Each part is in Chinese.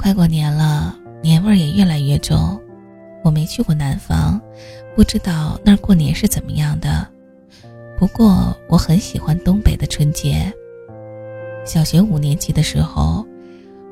快过年了，年味儿也越来越重。我没去过南方，不知道那儿过年是怎么样的。不过我很喜欢东北的春节。小学五年级的时候，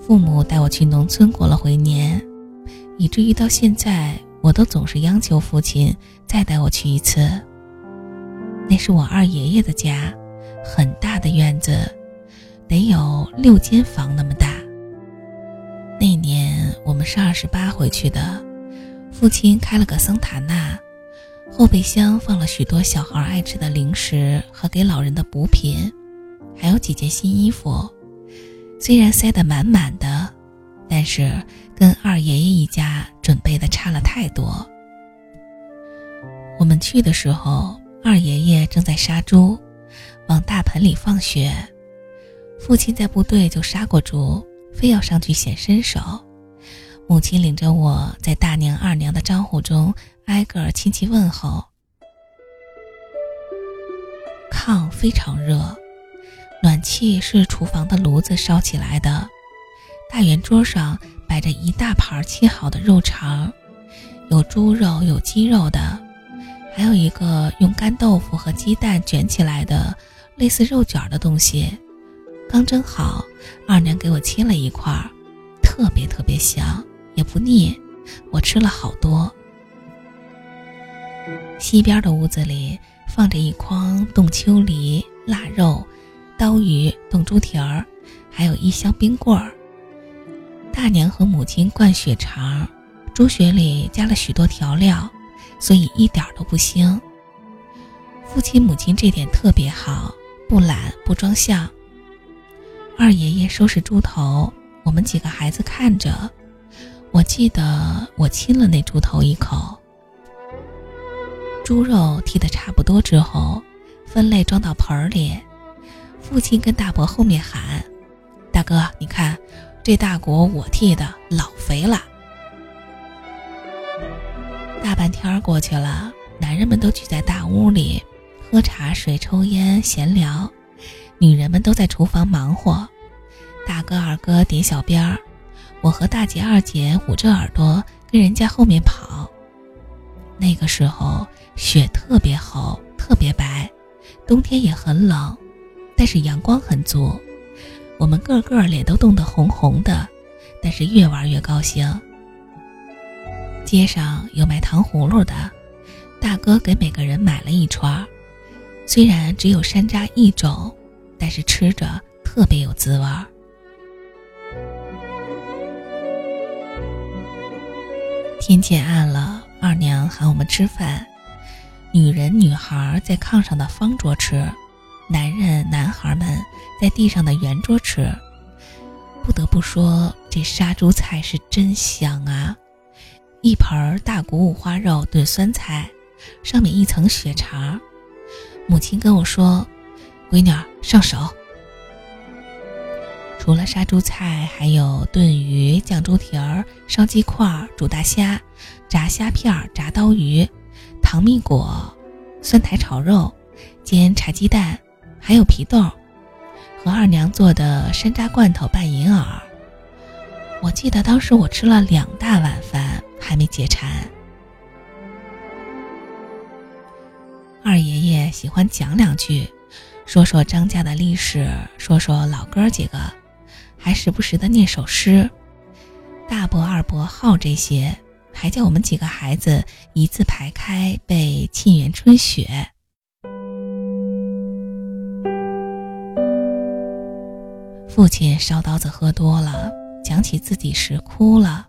父母带我去农村过了回年，以至于到现在，我都总是央求父亲再带我去一次。那是我二爷爷的家，很大的院子，得有六间房那么大。我们是二十八回去的，父亲开了个桑塔纳，后备箱放了许多小孩爱吃的零食和给老人的补品，还有几件新衣服。虽然塞得满满的，但是跟二爷爷一家准备的差了太多。我们去的时候，二爷爷正在杀猪，往大盆里放血。父亲在部队就杀过猪。非要上去显身手，母亲领着我在大娘、二娘的招呼中挨个亲戚问候。炕非常热，暖气是厨房的炉子烧起来的。大圆桌上摆着一大盘切好的肉肠，有猪肉，有鸡肉的，还有一个用干豆腐和鸡蛋卷起来的类似肉卷的东西。刚蒸好，二娘给我切了一块，特别特别香，也不腻，我吃了好多。西边的屋子里放着一筐冻秋梨、腊肉、刀鱼、冻猪蹄儿，还有一箱冰棍儿。大娘和母亲灌血肠，猪血里加了许多调料，所以一点都不腥。父亲母亲这点特别好，不懒不装相。二爷爷收拾猪头，我们几个孩子看着。我记得我亲了那猪头一口。猪肉剔得差不多之后，分类装到盆里。父亲跟大伯后面喊：“大哥，你看，这大骨我剔的，老肥了。”大半天过去了，男人们都聚在大屋里，喝茶水、抽烟、闲聊。女人们都在厨房忙活，大哥二哥点小边儿，我和大姐二姐捂着耳朵跟人家后面跑。那个时候雪特别厚，特别白，冬天也很冷，但是阳光很足，我们个个脸都冻得红红的，但是越玩越高兴。街上有卖糖葫芦的，大哥给每个人买了一串，虽然只有山楂一种。但是吃着特别有滋味儿。天渐暗了，二娘喊我们吃饭，女人、女孩在炕上的方桌吃，男人、男孩们在地上的圆桌吃。不得不说，这杀猪菜是真香啊！一盆大骨五花肉炖酸菜，上面一层血肠。母亲跟我说。闺女儿上手。除了杀猪菜，还有炖鱼、酱猪蹄儿、烧鸡块、煮大虾、炸虾片、炸刀鱼、糖蜜果、酸苔炒肉、煎茶鸡蛋，还有皮豆，和二娘做的山楂罐头拌银耳。我记得当时我吃了两大碗饭，还没解馋。二爷爷喜欢讲两句。说说张家的历史，说说老哥几个，还时不时的念首诗。大伯二伯好这些，还叫我们几个孩子一字排开背《沁园春·雪》。父亲烧刀子喝多了，讲起自己时哭了。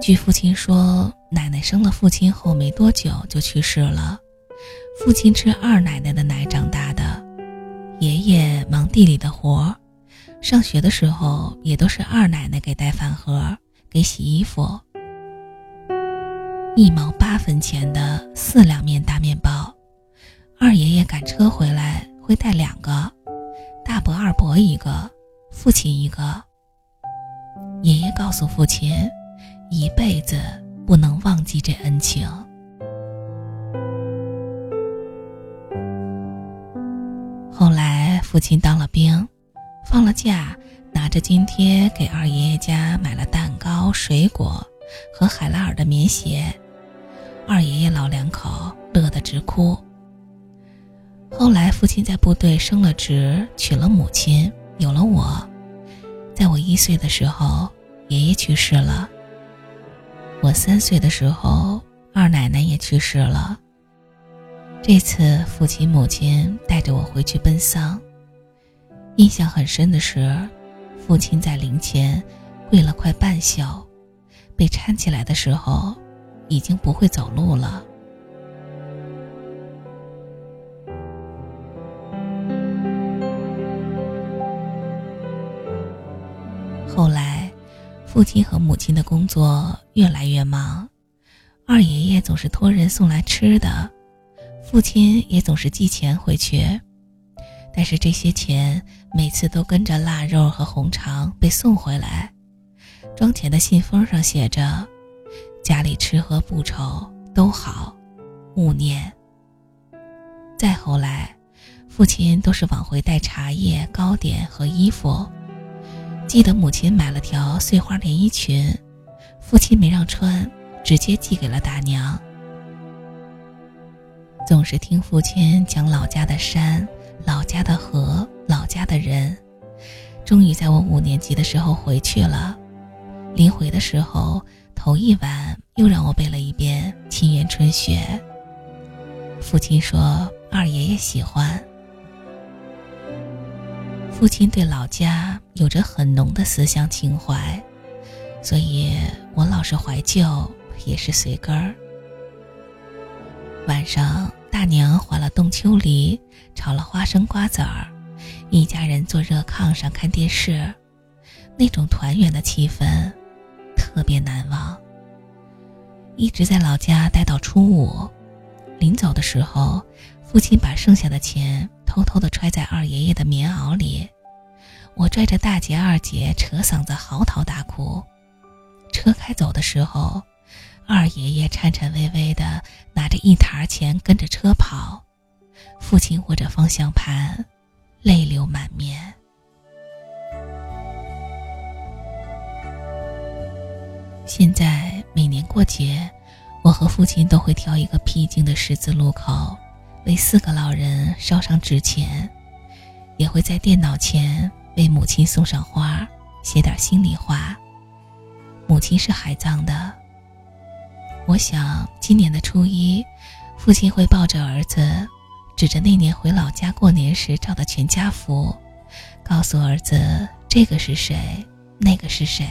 据父亲说，奶奶生了父亲后没多久就去世了。父亲吃二奶奶的奶长大的，爷爷忙地里的活，上学的时候也都是二奶奶给带饭盒、给洗衣服。一毛八分钱的四两面大面包，二爷爷赶车回来会带两个，大伯、二伯一个，父亲一个。爷爷告诉父亲，一辈子不能忘记这恩情。后来父亲当了兵，放了假，拿着津贴给二爷爷家买了蛋糕、水果和海拉尔的棉鞋。二爷爷老两口乐得直哭。后来，父亲在部队升了职，娶了母亲，有了我。在我一岁的时候，爷爷去世了。我三岁的时候，二奶奶也去世了。这次父亲母亲带着我回去奔丧，印象很深的是，父亲在灵前跪了快半宿，被搀起来的时候，已经不会走路了。后来，父亲和母亲的工作越来越忙，二爷爷总是托人送来吃的，父亲也总是寄钱回去，但是这些钱每次都跟着腊肉和红肠被送回来，装钱的信封上写着：“家里吃喝不愁，都好，勿念。”再后来，父亲都是往回带茶叶、糕点和衣服。记得母亲买了条碎花连衣裙，父亲没让穿，直接寄给了大娘。总是听父亲讲老家的山、老家的河、老家的人，终于在我五年级的时候回去了。临回的时候，头一晚又让我背了一遍《沁园春雪》。父亲说二爷爷喜欢。父亲对老家有着很浓的思乡情怀，所以我老是怀旧，也是随根儿。晚上，大娘划了冻秋梨，炒了花生瓜子儿，一家人坐热炕上看电视，那种团圆的气氛特别难忘。一直在老家待到初五，临走的时候，父亲把剩下的钱。偷偷的揣在二爷爷的棉袄里，我拽着大姐、二姐扯嗓子嚎啕大哭。车开走的时候，二爷爷颤颤巍巍地拿着一沓钱跟着车跑，父亲握着方向盘，泪流满面。现在每年过节，我和父亲都会挑一个僻静的十字路口。为四个老人烧上纸钱，也会在电脑前为母亲送上花，写点心里话。母亲是海葬的。我想今年的初一，父亲会抱着儿子，指着那年回老家过年时照的全家福，告诉儿子这个是谁，那个是谁。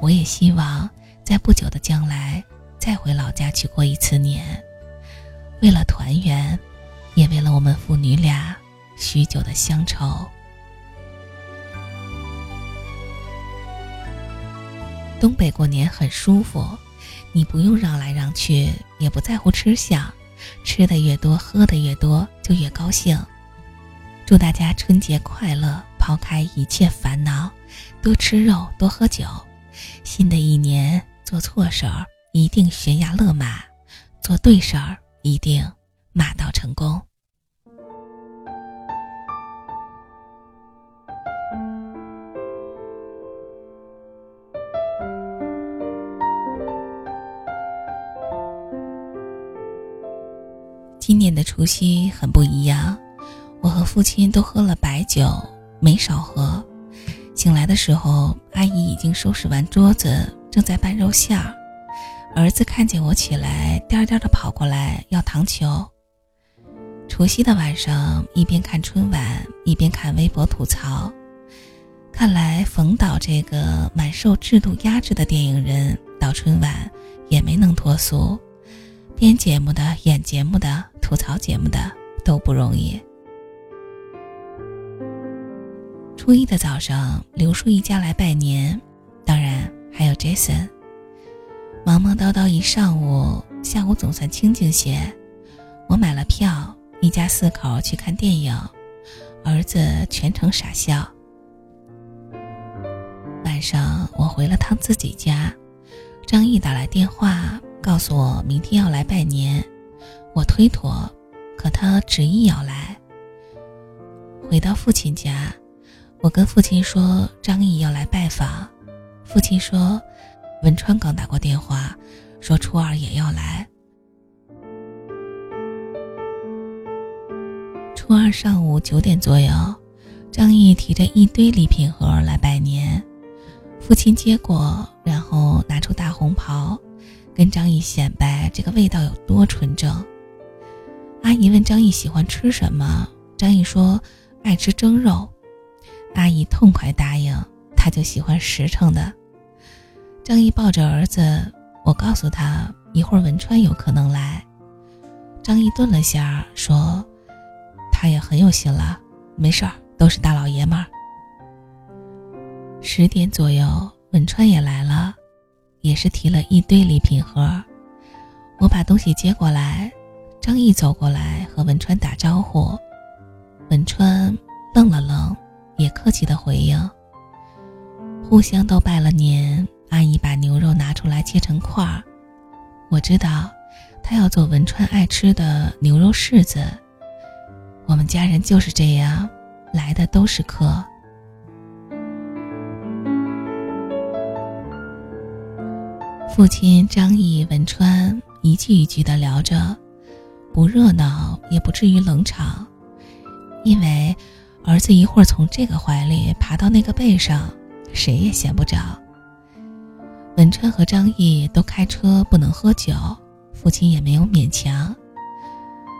我也希望在不久的将来再回老家去过一次年。为了团圆，也为了我们父女俩许久的乡愁。东北过年很舒服，你不用让来让去，也不在乎吃相，吃的越多，喝的越多，就越高兴。祝大家春节快乐，抛开一切烦恼，多吃肉，多喝酒。新的一年做错事儿一定悬崖勒马，做对事儿。一定马到成功。年的除夕很不一样，我和父亲都喝了白酒，没少喝。醒来的时候，阿姨已经收拾完桌子，正在拌肉馅儿。儿子看见我起来，颠颠的跑过来要糖球。除夕的晚上，一边看春晚，一边看微博吐槽。看来冯导这个满受制度压制的电影人，到春晚也没能脱俗。编节目的、演节目的、吐槽节目的都不容易。初一的早上，刘叔一家来拜年，当然还有 Jason。忙忙叨叨一上午，下午总算清静些。我买了票，一家四口去看电影，儿子全程傻笑。晚上我回了趟自己家，张毅打来电话告诉我明天要来拜年，我推脱，可他执意要来。回到父亲家，我跟父亲说张毅要来拜访。父亲说，文川刚打过电话，说初二也要来。初二上午九点左右，张毅提着一堆礼品盒来拜年，父亲接过，然后拿出大红袍，跟张毅显摆这个味道有多纯正。阿姨问张毅喜欢吃什么，张毅说爱吃蒸肉，阿姨痛快答应，他就喜欢实诚的。张毅抱着儿子，我告诉他一会儿文川有可能来。张毅顿了下，说。他也很有心了，没事儿，都是大老爷们儿。十点左右，文川也来了，也是提了一堆礼品盒。我把东西接过来，张毅走过来和文川打招呼。文川愣了愣，也客气的回应。互相都拜了年，阿姨把牛肉拿出来切成块儿。我知道，她要做文川爱吃的牛肉柿子。我们家人就是这样，来的都是客。父亲张毅、文川一句一句的聊着，不热闹也不至于冷场，因为儿子一会儿从这个怀里爬到那个背上，谁也闲不着。文川和张毅都开车不能喝酒，父亲也没有勉强，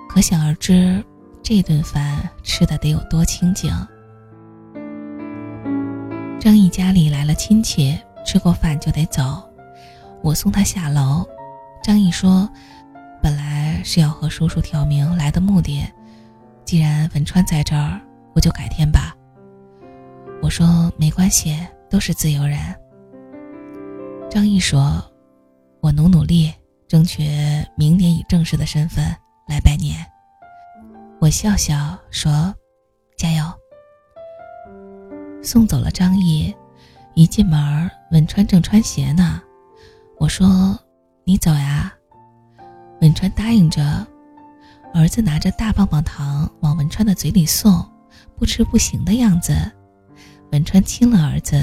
可想而知。这顿饭吃的得有多清静。张毅家里来了亲戚，吃过饭就得走，我送他下楼。张毅说：“本来是要和叔叔挑明来的目的，既然文川在这儿，我就改天吧。”我说：“没关系，都是自由人。”张毅说：“我努努力，争取明年以正式的身份来拜年。”我笑笑说：“加油。”送走了张毅，一进门，文川正穿鞋呢。我说：“你走呀。”文川答应着。儿子拿着大棒棒糖往文川的嘴里送，不吃不行的样子。文川亲了儿子，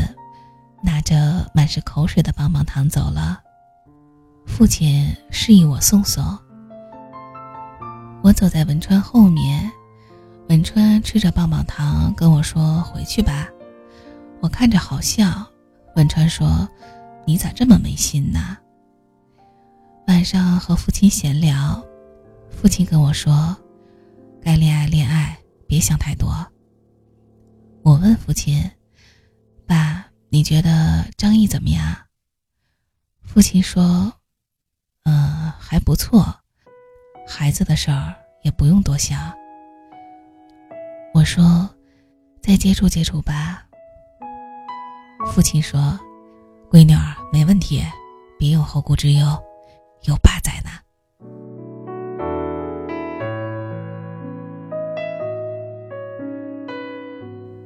拿着满是口水的棒棒糖走了。父亲示意我送送。我走在文川后面，文川吃着棒棒糖跟我说：“回去吧。”我看着好笑。文川说：“你咋这么没心呢？”晚上和父亲闲聊，父亲跟我说：“该恋爱恋爱，别想太多。”我问父亲：“爸，你觉得张毅怎么样？”父亲说：“嗯，还不错。”孩子的事儿也不用多想。我说：“再接触接触吧。”父亲说：“闺女儿没问题，别有后顾之忧，有爸在呢。”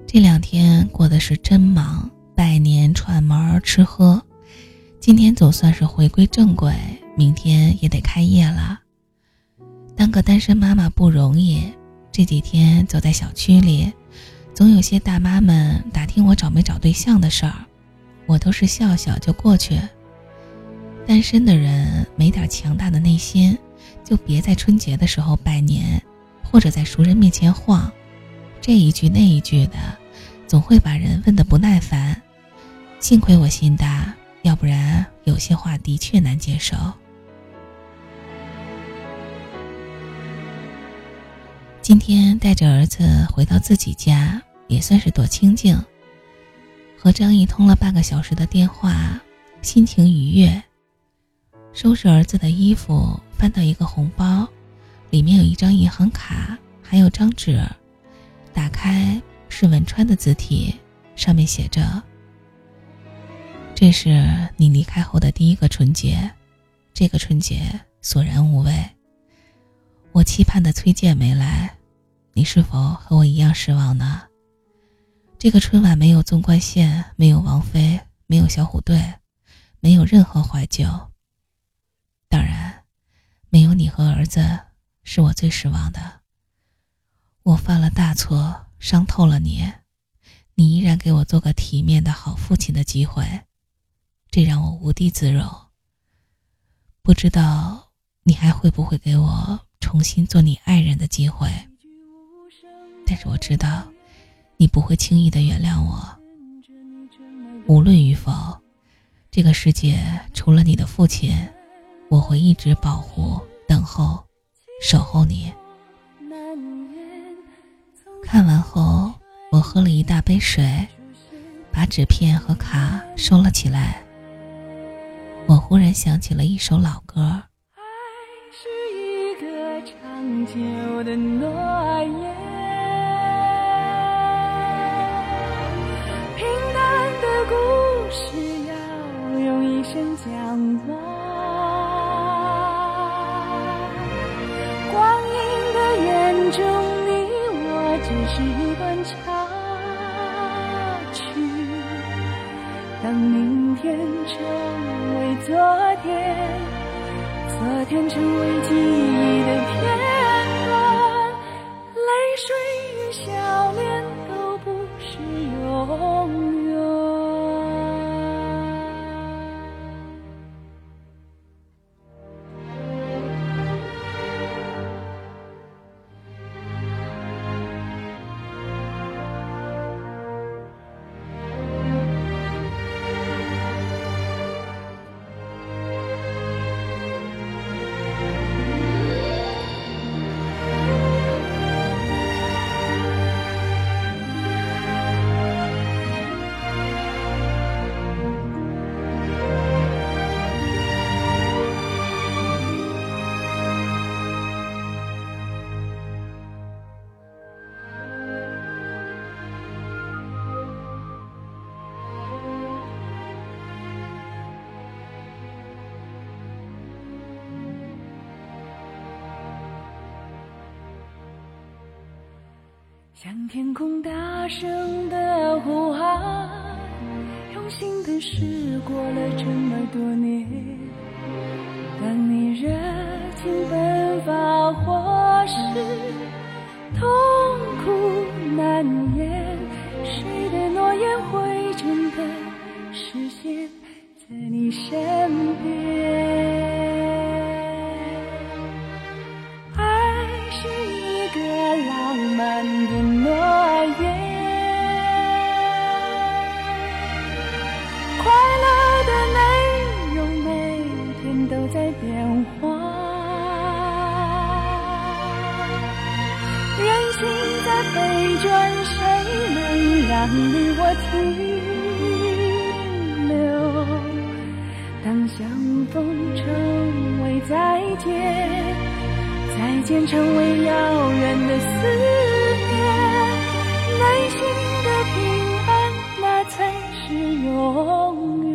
这两天过得是真忙，拜年、串门、吃喝。今天总算是回归正轨，明天也得开业了。当个单身妈妈不容易，这几天走在小区里，总有些大妈们打听我找没找对象的事儿，我都是笑笑就过去。单身的人没点强大的内心，就别在春节的时候拜年，或者在熟人面前晃，这一句那一句的，总会把人问得不耐烦。幸亏我心大，要不然有些话的确难接受。今天带着儿子回到自己家，也算是躲清静。和张毅通了半个小时的电话，心情愉悦。收拾儿子的衣服，翻到一个红包，里面有一张银行卡，还有张纸。打开是文川的字体，上面写着：“这是你离开后的第一个春节，这个春节索然无味。”我期盼的崔健没来，你是否和我一样失望呢？这个春晚没有纵贯线，没有王菲，没有小虎队，没有任何怀旧。当然，没有你和儿子，是我最失望的。我犯了大错，伤透了你，你依然给我做个体面的好父亲的机会，这让我无地自容。不知道你还会不会给我重新做你爱人的机会？但是我知道，你不会轻易的原谅我。无论与否，这个世界除了你的父亲，我会一直保护、等候、守候你。看完后，我喝了一大杯水，把纸片和卡收了起来。我忽然想起了一首老歌。爱是一个长久的诺言，是要用一生讲完。光阴的眼中，你我只是一段插曲。当明天成为昨天，昨天成为记忆的向天空大声的呼喊，用心的事过了这么多年。当你热情奔放，或是痛苦难言，谁的诺言会真的实现在你身永远。